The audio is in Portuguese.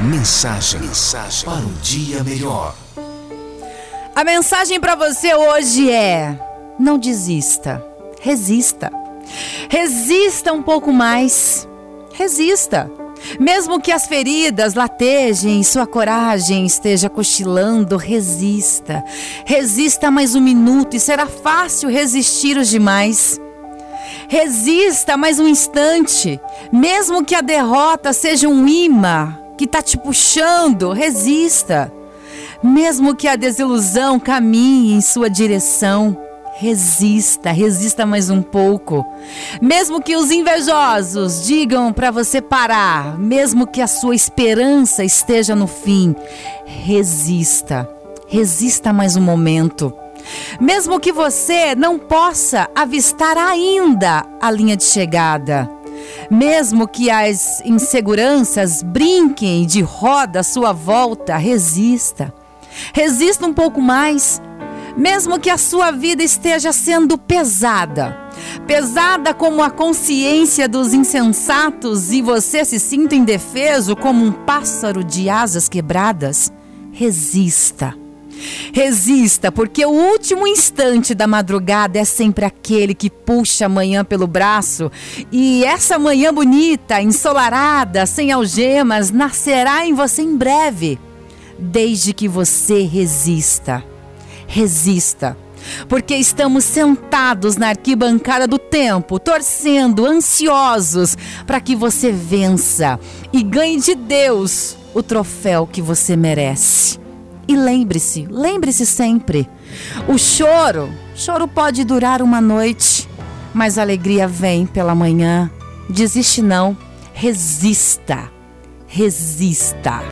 Mensagem, mensagem para um dia melhor. A mensagem para você hoje é: não desista, resista. Resista um pouco mais. Resista. Mesmo que as feridas latejem, sua coragem esteja cochilando, resista. Resista mais um minuto e será fácil resistir os demais. Resista mais um instante, mesmo que a derrota seja um imã que está te puxando, resista. Mesmo que a desilusão caminhe em sua direção, resista, resista mais um pouco. Mesmo que os invejosos digam para você parar, mesmo que a sua esperança esteja no fim, resista. Resista mais um momento. Mesmo que você não possa avistar ainda a linha de chegada, mesmo que as inseguranças brinquem de roda à sua volta, resista. Resista um pouco mais. Mesmo que a sua vida esteja sendo pesada, pesada como a consciência dos insensatos e você se sinta indefeso como um pássaro de asas quebradas, resista. Resista, porque o último instante da madrugada é sempre aquele que puxa a manhã pelo braço. E essa manhã bonita, ensolarada, sem algemas, nascerá em você em breve, desde que você resista. Resista. Porque estamos sentados na arquibancada do tempo, torcendo, ansiosos para que você vença e ganhe de Deus o troféu que você merece. E lembre-se, lembre-se sempre: o choro, choro pode durar uma noite, mas a alegria vem pela manhã. Desiste não, resista, resista.